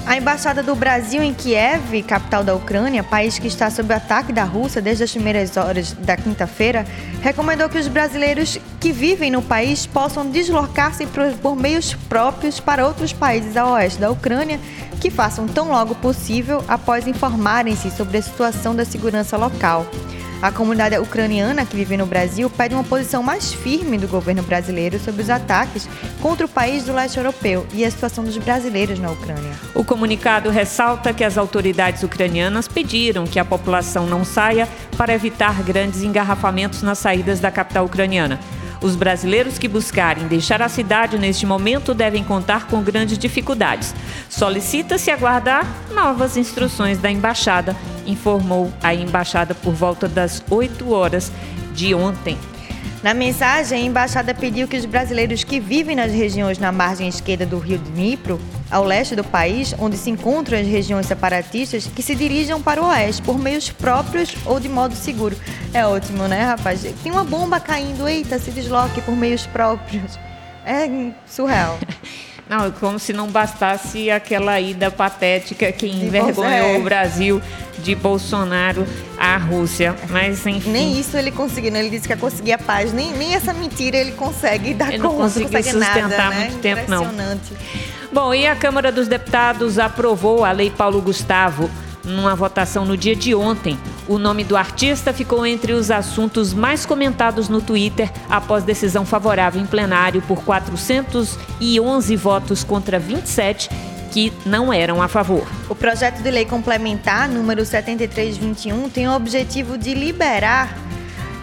A embaixada do Brasil em Kiev, capital da Ucrânia, país que está sob ataque da Rússia desde as primeiras horas da quinta-feira, recomendou que os brasileiros que vivem no país possam deslocar-se por meios próprios para outros países a oeste da Ucrânia, que façam tão logo possível após informarem-se sobre a situação da segurança local. A comunidade ucraniana que vive no Brasil pede uma posição mais firme do governo brasileiro sobre os ataques contra o país do leste europeu e a situação dos brasileiros na Ucrânia. O comunicado ressalta que as autoridades ucranianas pediram que a população não saia para evitar grandes engarrafamentos nas saídas da capital ucraniana. Os brasileiros que buscarem deixar a cidade neste momento devem contar com grandes dificuldades. Solicita-se aguardar novas instruções da embaixada, informou a embaixada por volta das 8 horas de ontem. Na mensagem, a embaixada pediu que os brasileiros que vivem nas regiões na margem esquerda do rio Dnipro, ao leste do país, onde se encontram as regiões separatistas, que se dirijam para o oeste por meios próprios ou de modo seguro. É ótimo, né, rapaz? Tem uma bomba caindo, eita, se desloque por meios próprios. É surreal. Não, como se não bastasse aquela ida patética que envergonhou o Brasil de Bolsonaro à Rússia. Mas enfim. Nem isso ele conseguiu, né? Ele disse que ia conseguir a paz. Nem, nem essa mentira ele consegue dar ele conta. Não conseguiu consegue sustentar nada, muito né? tempo, não. Impressionante. Bom, e a Câmara dos Deputados aprovou a Lei Paulo Gustavo numa votação no dia de ontem. O nome do artista ficou entre os assuntos mais comentados no Twitter após decisão favorável em plenário por 411 votos contra 27 que não eram a favor. O projeto de lei complementar número 7321 tem o objetivo de liberar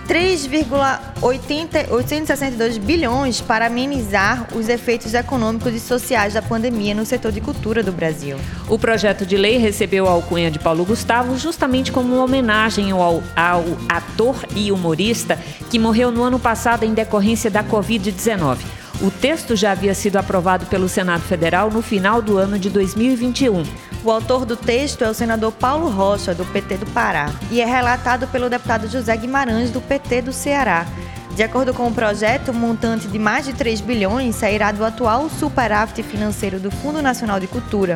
3,862 bilhões para amenizar os efeitos econômicos e sociais da pandemia no setor de cultura do Brasil. O projeto de lei recebeu a alcunha de Paulo Gustavo justamente como uma homenagem ao, ao ator e humorista que morreu no ano passado em decorrência da Covid-19. O texto já havia sido aprovado pelo Senado Federal no final do ano de 2021. O autor do texto é o senador Paulo Rocha, do PT do Pará, e é relatado pelo deputado José Guimarães, do PT do Ceará. De acordo com o projeto, o montante de mais de 3 bilhões sairá do atual superávit financeiro do Fundo Nacional de Cultura.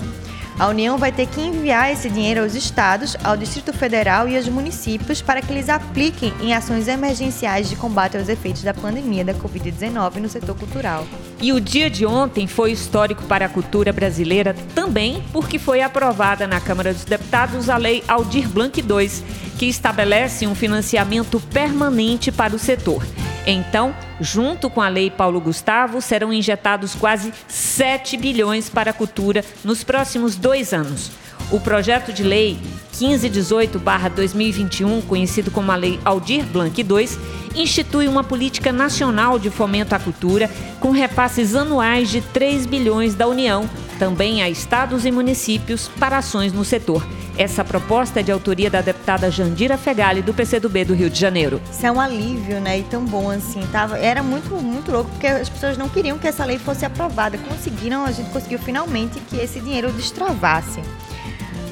A União vai ter que enviar esse dinheiro aos estados, ao Distrito Federal e aos municípios para que eles apliquem em ações emergenciais de combate aos efeitos da pandemia da Covid-19 no setor cultural. E o dia de ontem foi histórico para a cultura brasileira também porque foi aprovada na Câmara dos Deputados a Lei Aldir Blanc II, que estabelece um financiamento permanente para o setor. Então, junto com a Lei Paulo Gustavo, serão injetados quase 7 bilhões para a cultura nos próximos dois anos. O projeto de lei 1518-2021, conhecido como a Lei Aldir Blanc II, institui uma política nacional de fomento à cultura com repasses anuais de 3 bilhões da União também a estados e municípios para ações no setor. Essa proposta é de autoria da deputada Jandira Fegali, do PCdoB do Rio de Janeiro. Isso é um alívio, né? E tão bom assim. Tava, era muito, muito louco, porque as pessoas não queriam que essa lei fosse aprovada. Conseguiram, a gente conseguiu finalmente que esse dinheiro destravasse.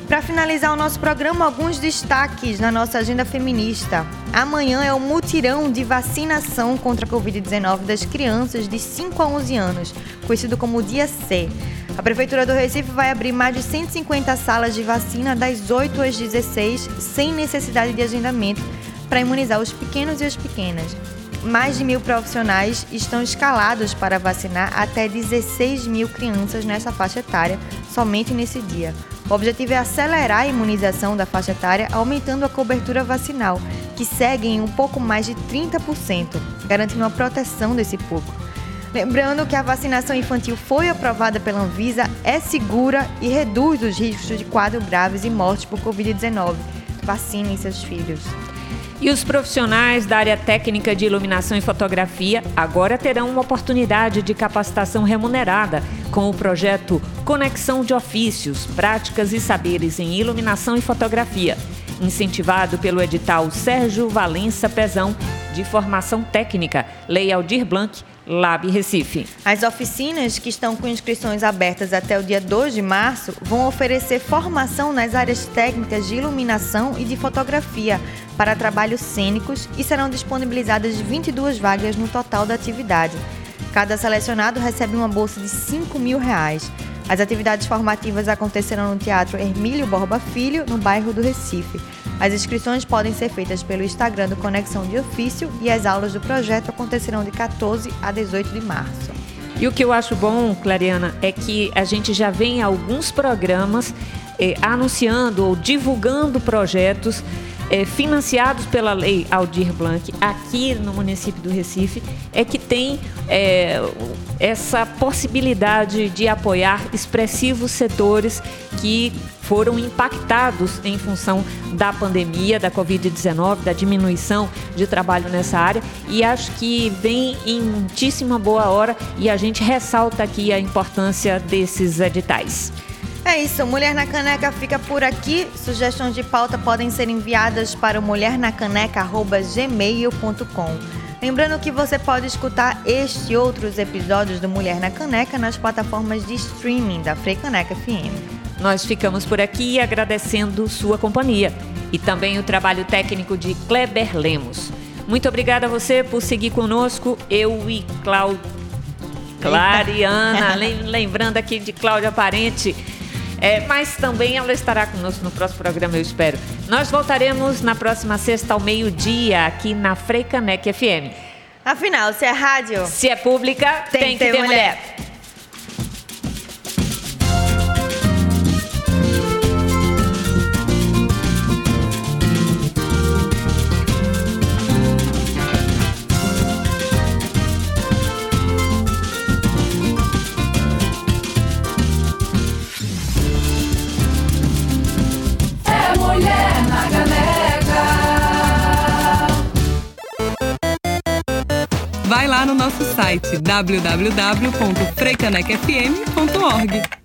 Para finalizar o nosso programa, alguns destaques na nossa agenda feminista. Amanhã é o mutirão de vacinação contra a Covid-19 das crianças de 5 a 11 anos, conhecido como Dia C. A Prefeitura do Recife vai abrir mais de 150 salas de vacina das 8 às 16, sem necessidade de agendamento, para imunizar os pequenos e as pequenas. Mais de mil profissionais estão escalados para vacinar até 16 mil crianças nessa faixa etária, somente nesse dia. O objetivo é acelerar a imunização da faixa etária, aumentando a cobertura vacinal, que segue em um pouco mais de 30%, garantindo uma proteção desse público. Lembrando que a vacinação infantil foi aprovada pela Anvisa, é segura e reduz os riscos de quadros graves e mortes por Covid-19. Vacinem seus filhos. E os profissionais da área técnica de iluminação e fotografia agora terão uma oportunidade de capacitação remunerada com o projeto Conexão de Ofícios, Práticas e Saberes em Iluminação e Fotografia, incentivado pelo edital Sérgio Valença Pezão de Formação Técnica, Lei Aldir Blanc, Lab Recife. As oficinas, que estão com inscrições abertas até o dia 2 de março, vão oferecer formação nas áreas técnicas de iluminação e de fotografia para trabalhos cênicos e serão disponibilizadas 22 vagas no total da atividade. Cada selecionado recebe uma bolsa de 5 mil reais. As atividades formativas acontecerão no Teatro Hermílio Borba Filho, no bairro do Recife. As inscrições podem ser feitas pelo Instagram do Conexão de Ofício e as aulas do projeto acontecerão de 14 a 18 de março. E o que eu acho bom, Clariana, é que a gente já vem alguns programas eh, anunciando ou divulgando projetos é, financiados pela lei Aldir Blanc aqui no município do Recife é que tem é, essa possibilidade de apoiar expressivos setores que foram impactados em função da pandemia, da Covid-19, da diminuição de trabalho nessa área. E acho que vem em muitíssima boa hora e a gente ressalta aqui a importância desses editais. É isso, Mulher na Caneca fica por aqui. Sugestões de pauta podem ser enviadas para o mulhernacaneca.gmail.com. Lembrando que você pode escutar este e outros episódios do Mulher na Caneca nas plataformas de streaming da Freicaneca FM. Nós ficamos por aqui agradecendo sua companhia e também o trabalho técnico de Kleber Lemos. Muito obrigada a você por seguir conosco, eu e Cláudia. Clariana, lembrando aqui de Cláudia Parente. É, mas também ela estará conosco no próximo programa, eu espero. Nós voltaremos na próxima sexta ao meio-dia aqui na Freicanec FM. Afinal, se é rádio, se é pública, tem, tem que ter, mulher. mulher. Vai lá no nosso site www.freicanecfm.org.